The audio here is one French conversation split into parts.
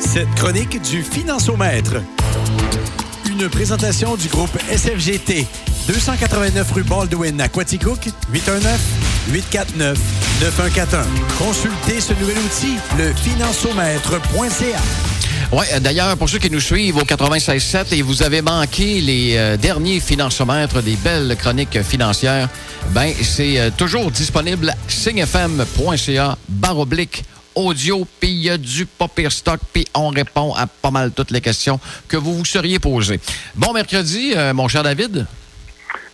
Cette chronique du Financiomètre. Une présentation du groupe SFGT. 289 rue Baldwin à Quaticook, 819-849-9141. Consultez ce nouvel outil, le financiomètre.ca. Oui, d'ailleurs, pour ceux qui nous suivent au 96.7 et vous avez manqué les euh, derniers financiomètres des belles chroniques financières, ben c'est euh, toujours disponible signefm.ca barre oblique audio, puis il y a du papier stock, puis on répond à pas mal toutes les questions que vous vous seriez posées. Bon mercredi, euh, mon cher David.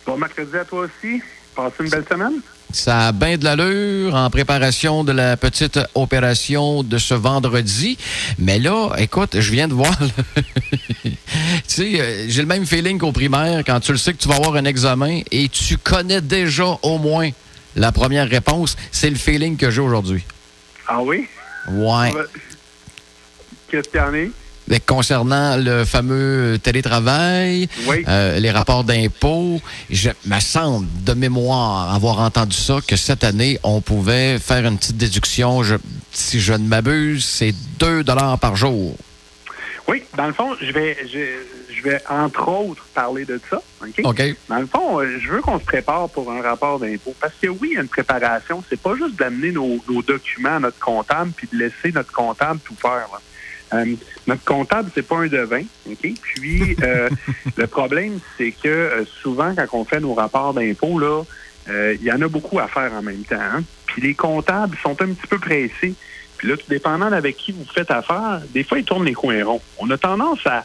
Bon mercredi à toi aussi. Passez une belle semaine. Ça a bien de l'allure en préparation de la petite opération de ce vendredi. Mais là, écoute, je viens de voir. tu sais, euh, j'ai le même feeling qu'au primaire quand tu le sais que tu vas avoir un examen et tu connais déjà au moins la première réponse. C'est le feeling que j'ai aujourd'hui. Ah oui? Ouais. Qu'est-ce qu'il y en a? concernant le fameux télétravail, euh, les rapports d'impôts, je me semble de mémoire avoir entendu ça que cette année on pouvait faire une petite déduction. si je ne m'abuse, c'est 2 dollars par jour. Oui, dans le fond, je vais, je, vais entre autres parler de ça. OK? Dans le fond, euh, je veux qu'on se prépare pour un rapport d'impôt. Parce que oui, il y a une préparation. C'est pas juste d'amener nos, documents à notre comptable puis de laisser notre comptable tout faire. Euh, notre comptable, c'est pas un devin? Puis euh, le problème, c'est que souvent, quand on fait nos rapports d'impôt, là, il y en a beaucoup à faire en même temps. Hein? Puis les comptables sont un petit peu pressés. Puis là, tout dépendant avec qui vous faites affaire, des fois, ils tournent les coins ronds. On a tendance à,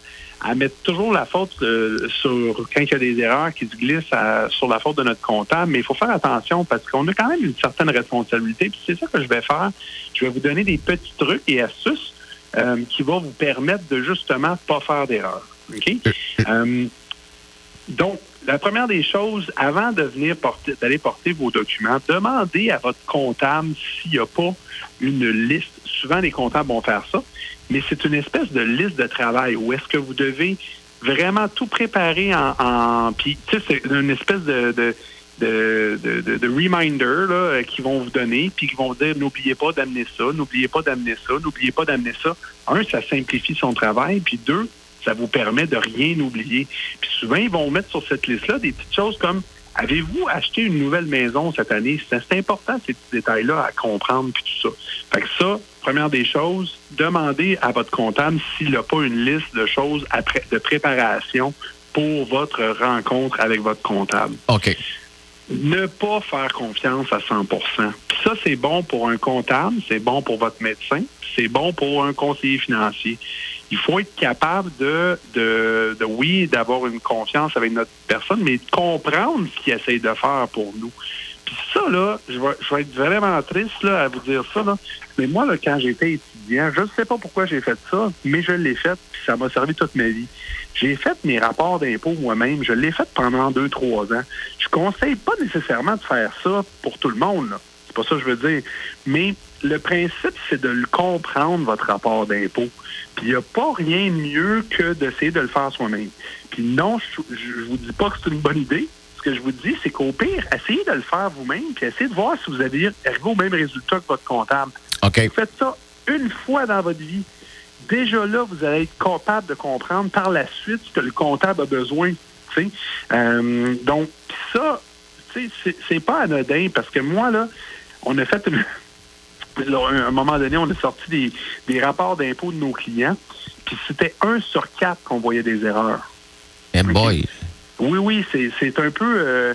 mettre toujours la faute euh, sur quand il y a des erreurs qui se glissent sur la faute de notre comptable, mais il faut faire attention parce qu'on a quand même une certaine responsabilité. Puis c'est ça que je vais faire. Je vais vous donner des petits trucs et astuces euh, qui vont vous permettre de justement pas faire d'erreur. OK? Euh, donc, la première des choses, avant de venir porter, d'aller porter vos documents, demandez à votre comptable s'il n'y a pas une liste. Souvent, les comptables vont faire ça, mais c'est une espèce de liste de travail où est-ce que vous devez vraiment tout préparer en, en puis tu sais c'est une espèce de, de de, de, de, reminder là, qui vont vous donner, puis qui vont vous dire n'oubliez pas d'amener ça, n'oubliez pas d'amener ça, n'oubliez pas d'amener ça. Un, ça simplifie son travail, puis deux, ça vous permet de rien oublier. Puis souvent, ils vont mettre sur cette liste-là des petites choses comme Avez-vous acheté une nouvelle maison cette année? C'est important, ces petits détails-là, à comprendre, puis tout ça. Fait que ça, première des choses, demandez à votre comptable s'il n'a pas une liste de choses de préparation pour votre rencontre avec votre comptable. OK. Ne pas faire confiance à 100% Puis ça, c'est bon pour un comptable, c'est bon pour votre médecin, c'est bon pour un conseiller financier il faut être capable de, de, de oui, d'avoir une confiance avec notre personne, mais de comprendre ce qu'il essaye de faire pour nous. Puis ça, là, je vais, je vais être vraiment triste là, à vous dire ça, là. mais moi, là, quand j'étais étudiant, je ne sais pas pourquoi j'ai fait ça, mais je l'ai fait, puis ça m'a servi toute ma vie. J'ai fait mes rapports d'impôts moi-même, je l'ai fait pendant deux, trois ans. Je conseille pas nécessairement de faire ça pour tout le monde, là. C'est pas ça que je veux dire. Mais le principe, c'est de le comprendre, votre rapport d'impôt. Puis il n'y a pas rien de mieux que d'essayer de le faire soi-même. Puis non, je ne vous dis pas que c'est une bonne idée. Ce que je vous dis, c'est qu'au pire, essayez de le faire vous-même, puis essayez de voir si vous allez arriver au même résultat que votre comptable. OK. Vous faites ça une fois dans votre vie. Déjà là, vous allez être capable de comprendre par la suite ce que le comptable a besoin. Euh, donc, ça, c'est pas anodin parce que moi, là, on a fait une, à un moment donné, on a sorti des, rapports d'impôts de nos clients, puis c'était un sur quatre qu'on voyait des erreurs. Eh boy! Oui, oui, c'est un peu... Euh,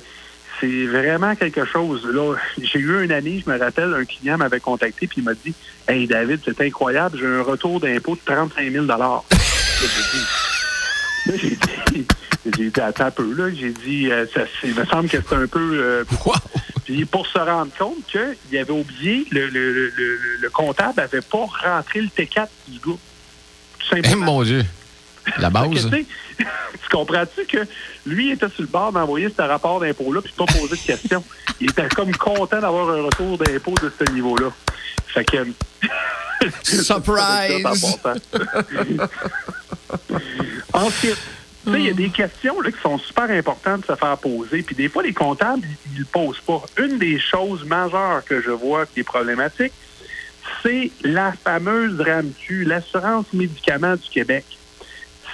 c'est vraiment quelque chose. Là, j'ai eu une année, je me rappelle, un client m'avait contacté puis il m'a dit Hey David, c'est incroyable, j'ai un retour d'impôt de 35 000 Là, j'ai dit, j'ai dit, attends un peu, là. J'ai dit, euh, ça, il me semble que c'est un peu. Euh, puis pour se rendre compte qu'il avait oublié, le, le, le, le comptable n'avait pas rentré le T4 du gars. Tout simplement. Eh, mon Dieu. La base. tu comprends-tu que lui était sur le bord d'envoyer ce rapport d'impôt-là puis pas poser de questions? Il était comme content d'avoir un retour d'impôt de ce niveau-là. Fait que. Surprise! Ensuite, il y a des questions là, qui sont super importantes de se faire poser. Puis des fois, les comptables, ils ne posent pas. Une des choses majeures que je vois qui est problématique, c'est la fameuse RAMQ, l'assurance médicaments du Québec.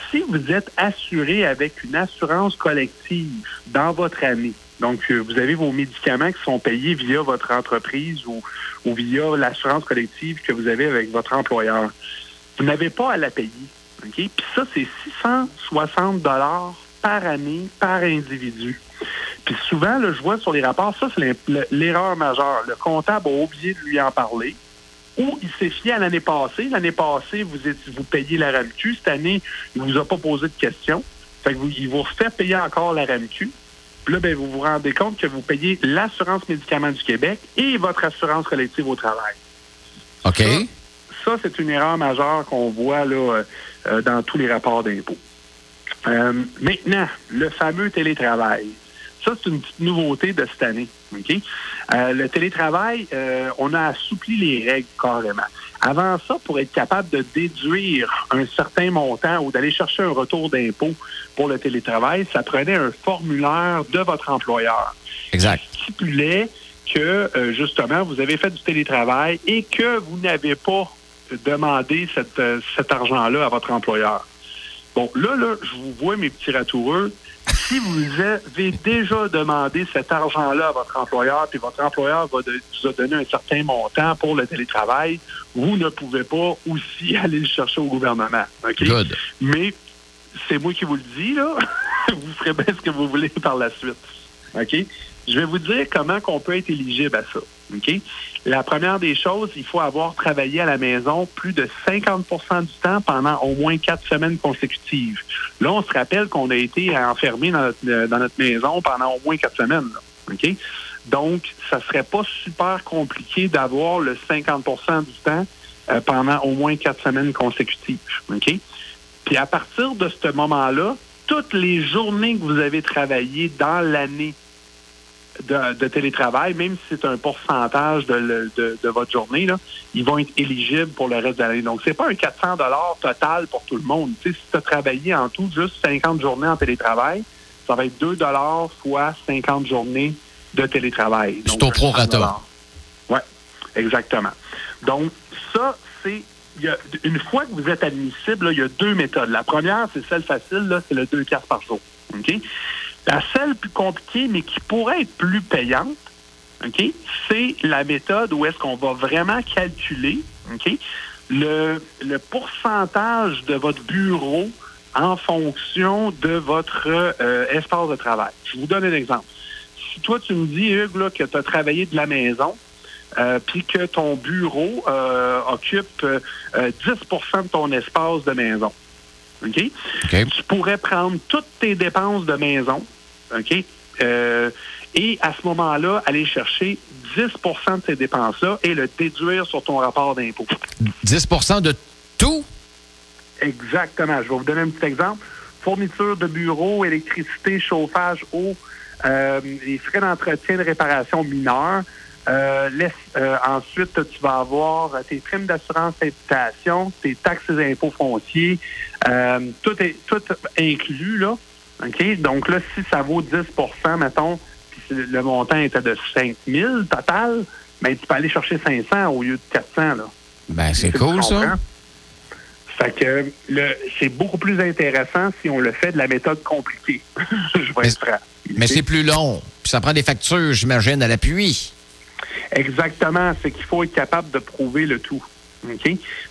Si vous êtes assuré avec une assurance collective dans votre année, donc euh, vous avez vos médicaments qui sont payés via votre entreprise ou, ou via l'assurance collective que vous avez avec votre employeur, vous n'avez pas à la payer. Puis ça, c'est 660 dollars par année, par individu. Puis souvent, là, je vois sur les rapports, ça, c'est l'erreur majeure. Le comptable a oublié de lui en parler ou il s'est fié à l'année passée. L'année passée, vous, êtes, vous payez la RAMQ. Cette année, il ne vous a pas posé de questions. Fait que vous, il vous refait payer encore la RAMQ. Puis là, ben, vous vous rendez compte que vous payez l'assurance médicaments du Québec et votre assurance collective au travail. OK. Ça, c'est une erreur majeure qu'on voit là, euh, dans tous les rapports d'impôts. Euh, maintenant, le fameux télétravail. Ça, c'est une petite nouveauté de cette année. Euh, le télétravail, euh, on a assoupli les règles carrément. Avant ça, pour être capable de déduire un certain montant ou d'aller chercher un retour d'impôt pour le télétravail, ça prenait un formulaire de votre employeur. Exact. Qui stipulait que, euh, justement, vous avez fait du télétravail et que vous n'avez pas demandé cette, cet argent-là à votre employeur. Bon, là, là, je vous vois, mes petits ratoureux, si vous avez déjà demandé cet argent-là à votre employeur, puis votre employeur va vous a donné un certain montant pour le télétravail, vous ne pouvez pas aussi aller le chercher au gouvernement. Mais c'est moi qui vous le dis, là. vous ferez bien ce que vous voulez par la suite. OK? Je vais vous dire comment on peut être éligible à ça. La première des choses, il faut avoir travaillé à la maison plus de 50% du temps pendant au moins quatre semaines consécutives. Là, on se rappelle qu'on a été enfermé dans notre, maison pendant au moins quatre semaines. OK? Donc, ça serait pas super compliqué d'avoir le 50% du temps euh, pendant au moins quatre semaines consécutives. Puis à partir de ce moment-là, toutes les journées que vous avez travaillé dans l'année de, télétravail, même si c'est un pourcentage de, votre journée, là, ils vont être éligibles pour le reste de l'année. Donc, c'est pas un 400 dollars total pour tout le monde. si tu as travaillé en tout juste 50 journées en télétravail, ça va être 2 dollars fois 50 journées de télétravail. C'est au prorata. Oui, exactement. Donc, ça, c'est une fois que vous êtes admissible, il y a deux méthodes. La première, c'est celle facile, c'est le 2 quarts par jour. OK? La seule plus compliquée, mais qui pourrait être plus payante, OK, c'est la méthode où est-ce qu'on va vraiment calculer, OK, le, le pourcentage de votre bureau en fonction de votre euh, espace de travail. Je vous donne un exemple. Si toi, tu me dis, Hugues, là, que tu as travaillé de la maison, euh, puis que ton bureau euh, occupe 10% de ton espace de maison. OK? Tu pourrais prendre toutes tes dépenses de maison, OK? Euh, et à ce moment-là, aller chercher 10% de ces dépenses-là et le déduire sur ton rapport d'impôt. 10% de tout? Exactement. Je vais vous donner un petit exemple. Fourniture de bureau, électricité, chauffage, eau, euh, les frais d'entretien de réparation mineurs. Euh, ensuite, tu vas avoir tes primes d'assurance habitation, tes taxes et impôts fonciers. tout est tout inclus, là. OK? Donc là, si ça vaut 10% mettons, puis le montant était de 5 000 total, ben, tu peux aller chercher 500 au lieu de 400. Là. Ben, c'est cool, ça. Fait que c'est beaucoup plus intéressant si on le fait de la méthode compliquée. Je vais être franc. Mais c'est plus long. Puis ça prend des factures, j'imagine, à l'appui. Exactement. C'est qu'il faut être capable de prouver le tout.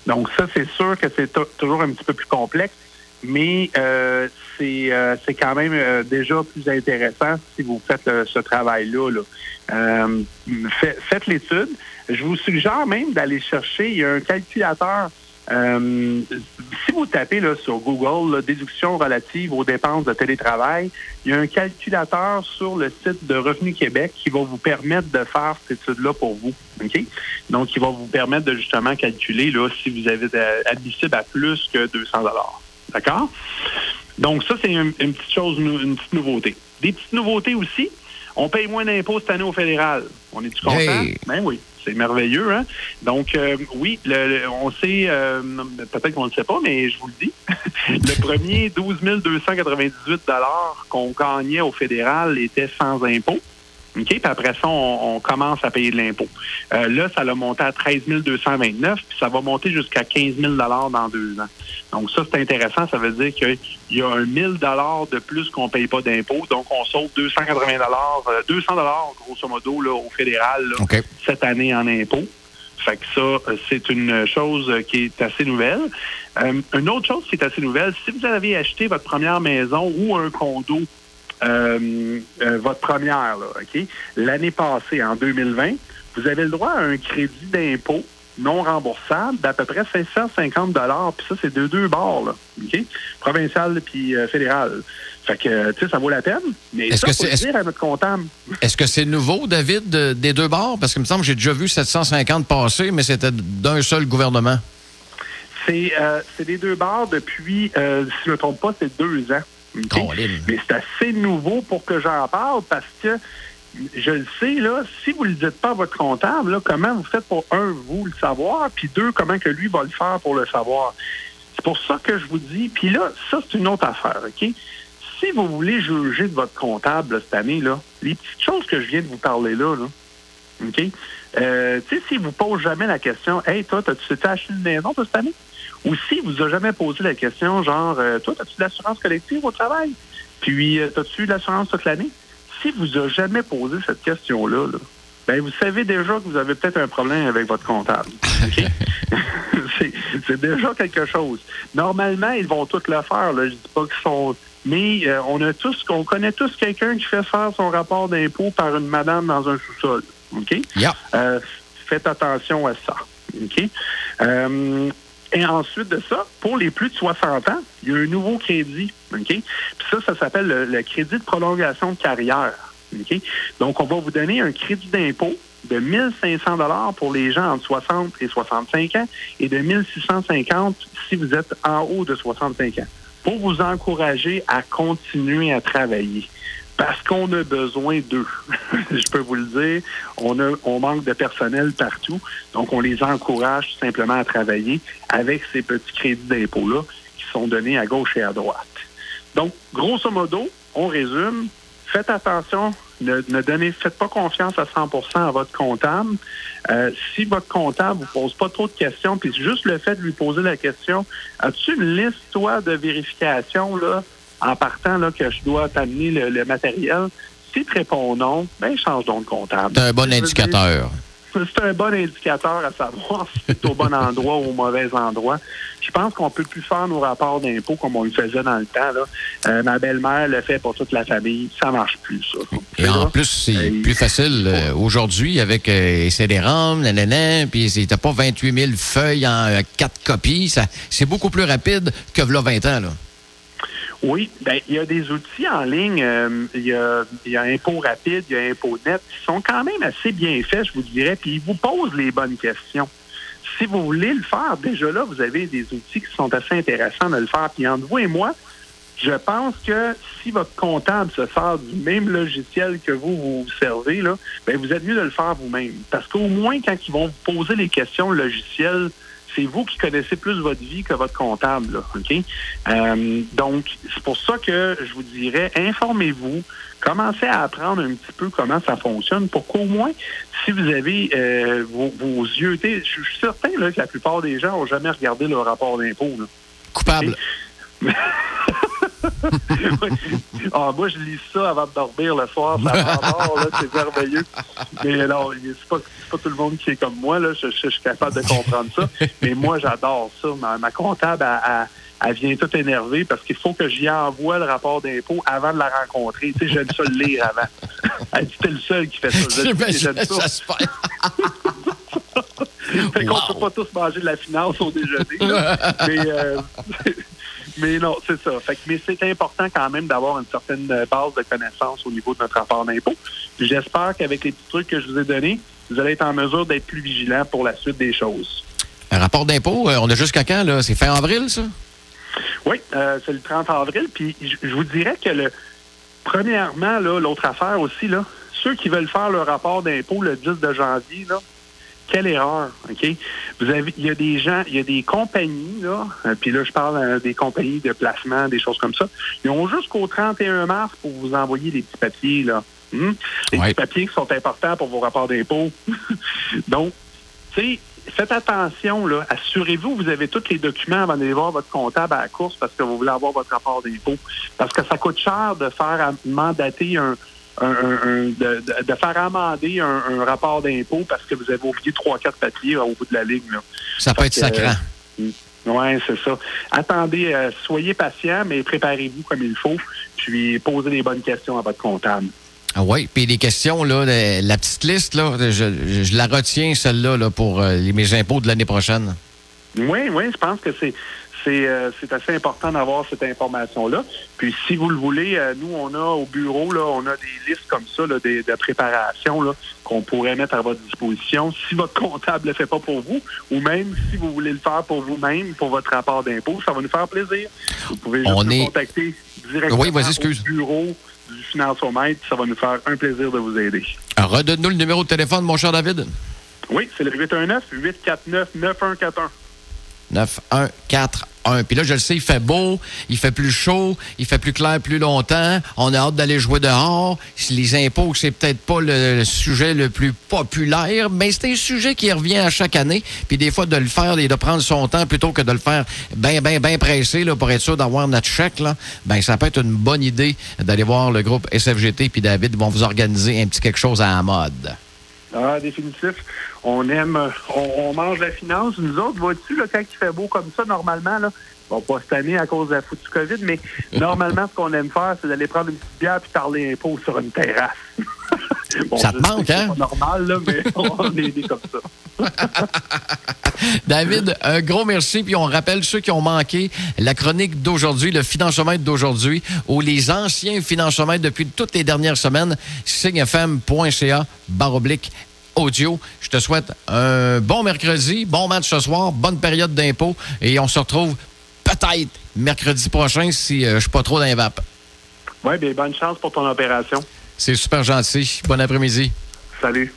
Donc, ça, c'est sûr que c'est toujours un petit peu plus complexe mais euh, euh, c'est quand même euh, déjà plus intéressant si vous faites ce travail-là. Là. faites l'étude. Je vous suggère même d'aller chercher, il y a un calculateur. Si vous tapez là, sur Google déduction relative aux dépenses de télétravail, il y a un calculateur sur le site de Revenu Québec qui va vous permettre de faire cette étude-là pour vous. OK? Donc, il va vous permettre de justement calculer là, si vous avez admissible à plus que 200 D'accord? Donc, ça, c'est une, petite chose, une petite nouveauté. Des petites nouveautés aussi. On paye moins d'impôts cette année au fédéral. On est-tu content? Ben oui. C'est merveilleux, hein? Donc, euh, oui, on sait, euh, peut-être qu'on ne le sait pas, mais je vous le dis. le premier 12 298 qu'on gagnait au fédéral était sans impôt. OK? Puis après ça, on, commence à payer de l'impôt. Euh, là, ça l'a monté à 13 229, puis ça va monter jusqu'à 15 000 dans deux ans. Donc ça, c'est intéressant. Ça veut dire qu'il y a un 1000 de plus qu'on ne paye pas d'impôt. Donc, on sauve 280 200 grosso modo, là, au fédéral cette année en impôt. Fait que ça, c'est une chose qui est assez nouvelle. Euh, une autre chose qui est assez nouvelle, si vous avez acheté votre première maison ou un condo euh, euh, votre première, là, OK? L'année passée, en 2020, vous avez le droit à un crédit d'impôt non remboursable d'à peu près 550 dollars. Puis ça, c'est de deux bords, là, OK? Provincial puis euh, fédéral. Fait que, tu sais, ça vaut la peine. Mais est-ce que c'est dire à notre comptable. Est-ce que c'est nouveau, David, des deux bords? Parce que me semble que j'ai déjà vu 750 passer, mais c'était d'un seul gouvernement. C'est des deux bords depuis, si je ne me trompe pas, c'est deux ans. Mais c'est assez nouveau pour que j'en parle parce que je le sais, là, si vous ne le dites pas à votre comptable, là, comment vous faites pour, un, vous le savoir, puis deux, comment que lui va le faire pour le savoir? C'est pour ça que je vous dis, puis là, ça, c'est une autre affaire, OK? Si vous voulez juger de votre comptable cette année, là, les petites choses que je viens de vous parler là, là OK? Euh, tu sais, s'il ne vous pose jamais la question, Hey, toi, as-tu acheté une maison cette année? Ou si vous a jamais posé la question, genre, euh, toi, as-tu de l'assurance collective au travail? Puis, euh, as-tu de l'assurance toute l'année? Si vous a jamais posé cette question-là, ben, vous savez déjà que vous avez peut-être un problème avec votre comptable. c'est déjà quelque chose. Normalement, ils vont tout le faire. Là. Je dis pas qu'ils sont. Mais euh, on a tous, on connaît tous quelqu'un qui fait faire son rapport d'impôt par une madame dans un sous-sol. OK? faites attention à ça. OK? Et ensuite de ça, pour les plus de 60 ans, il y a un nouveau crédit. OK? Puis ça, ça s'appelle le, crédit de prolongation de carrière. OK? Donc, on va vous donner un crédit d'impôt de 1500 dollars pour les gens entre 60 et 65 ans et de 1650 si vous êtes en haut de 65 ans pour vous encourager à continuer à travailler parce qu'on a besoin d'eux. Je peux vous le dire, on, a, on manque de personnel partout, donc on les encourage tout simplement à travailler avec ces petits crédits d'impôt-là qui sont donnés à gauche et à droite. Donc, grosso modo, on résume, faites attention, ne, donnez, faites pas confiance à 100% à votre comptable. Euh, si votre comptable vous pose pas trop de questions, puis juste le fait de lui poser la question, as-tu une liste, toi, de vérification, là, en partant là, que je dois t'amener le, matériel. Si tu réponds non, ben change donc de comptable. C'est un bon indicateur. C'est un bon indicateur à savoir si c'est au bon endroit ou au mauvais endroit. Je pense qu'on peut plus faire nos rapports d'impôts comme on le faisait dans le temps. Là. Euh, ma belle-mère le fait pour toute la famille. Ça marche plus, ça. Et en plus, c'est plus facile euh, aujourd'hui avec euh, CD-ROM, nanana, puis t'as pas 28 000 feuilles en quatre copies. c'est beaucoup plus rapide que là 20 ans. Là. Oui, ben il y a des outils en ligne. Euh, il, y a, y a Impôt Rapide, il y a Impôt Net, qui sont quand même assez bien faits, je vous dirais, puis ils vous posent les bonnes questions. Si vous voulez le faire, déjà là, vous avez des outils qui sont assez intéressants de le faire. Puis entre vous et moi, je pense que si votre comptable se sert du même logiciel que vous vous servez, là, ben vous êtes mieux de le faire vous-même. Parce qu'au moins, quand ils vont vous poser les questions logicielles, c'est vous qui connaissez plus votre vie que votre comptable. OK? Euh, donc, c'est pour ça que je vous dirais, informez-vous, commencez à apprendre un petit peu comment ça fonctionne pour qu'au moins, si vous avez euh, vos, yeux, je suis certain là, que la plupart des gens n'ont jamais regardé le rapport d'impôt. Coupable. ah, moi, je lis ça avant de dormir le soir. C'est merveilleux. Mais alors, c'est pas, pas tout le monde qui est comme moi. Là. Je, suis capable de comprendre ça. Mais moi, j'adore ça. Ma, comptable, elle, vient tout énervée parce qu'il faut que j'y envoie le rapport d'impôt avant de la rencontrer. Tu sais, j'aime ça le lire avant. Elle dit, t'es le seul qui fait ça. Ça. fait qu'on ne peut pas tous manger de la finance au déjeuner. Mais, euh, mais non, c'est ça. Fait mais c'est important quand même d'avoir une certaine base de connaissances au niveau de notre rapport d'impôt. J'espère qu'avec les petits trucs que je vous ai donnés, vous allez être en mesure d'être plus vigilant pour la suite des choses. Un rapport d'impôt, euh, on a jusqu'à quand, là? C'est fin avril, ça? Oui, euh, c'est le 30 avril. Puis je vous dirais que le premièrement, l'autre affaire aussi, là, ceux qui veulent faire le rapport d'impôt le 10 de janvier, là, quelle erreur, OK? Vous avez, il y a des gens, il y a des compagnies, là, euh, puis là, je parle euh, des compagnies de placement, des choses comme ça. Ils ont jusqu'au 31 mars pour vous envoyer des petits papiers, là. Hmm? Les petits papiers qui sont importants pour vos rapports d'impôts. Donc, tu sais, faites attention, là. Assurez-vous que vous avez tous les documents avant d'aller voir votre comptable à la course parce que vous voulez avoir votre rapport d'impôt. Parce que ça coûte cher de faire mandater un, de, faire amender un, rapport d'impôt parce que vous avez oublié trois, quatre papiers au bout de la ligne. Ça peut être sacrant. Euh, oui, c'est ça. Attendez, euh, soyez patient, mais préparez-vous comme il faut, puis posez les bonnes questions à votre comptable. Ah oui, puis les questions, là, la petite liste, là, je, la retiens, celle-là, là, pour euh, mes impôts de l'année prochaine. Oui, oui, je pense que c'est euh, c'est assez important d'avoir cette information-là. Puis si vous le voulez, euh, nous, on a au bureau, là, on a des listes comme ça là, de, de préparation qu'on pourrait mettre à votre disposition si votre comptable ne le fait pas pour vous, ou même si vous voulez le faire pour vous-même, pour votre rapport d'impôt, ça va nous faire plaisir. Vous pouvez juste nous contacter directement au bureau du financiomètre. Ça va nous faire un plaisir de vous aider. Redonne-nous le numéro de téléphone, mon cher David. Oui, c'est le 819-849-9141. 9141. Puis là, je le sais, il fait beau, il fait plus chaud, il fait plus clair plus longtemps. On a hâte d'aller jouer dehors. Les impôts, c'est peut-être pas le, sujet le plus populaire, mais c'est un sujet qui revient à chaque année. Puis des fois, de le faire et de prendre son temps plutôt que de le faire bien, bien, bien pressé là, pour être sûr d'avoir notre chèque, là, ben, ça peut être une bonne idée d'aller voir le groupe SFGT puis David vont vous organiser un petit quelque chose à la mode. Ah, définitif. On aime, on, mange la finance. Nous autres, vois-tu, quand il fait beau comme ça, normalement, là, bon, pas cette année à cause de la foutue COVID, mais normalement, ce qu'on aime faire, c'est d'aller prendre une petite bière puis parler impôts sur une terrasse. ça te manque, hein? C'est normal, là, mais on est comme ça. David, un gros merci. Puis on rappelle ceux qui ont manqué la chronique d'aujourd'hui, le financement d'aujourd'hui, ou les anciens financements depuis toutes les dernières semaines, signefm.ca, barre oblique audio. Je te souhaite un bon mercredi, bon match ce soir, bonne période d'impôt et on se retrouve peut-être mercredi prochain si euh, je suis pas trop dans les vapes. Oui, bien bonne chance pour ton opération. C'est super gentil. Bon après-midi. Salut.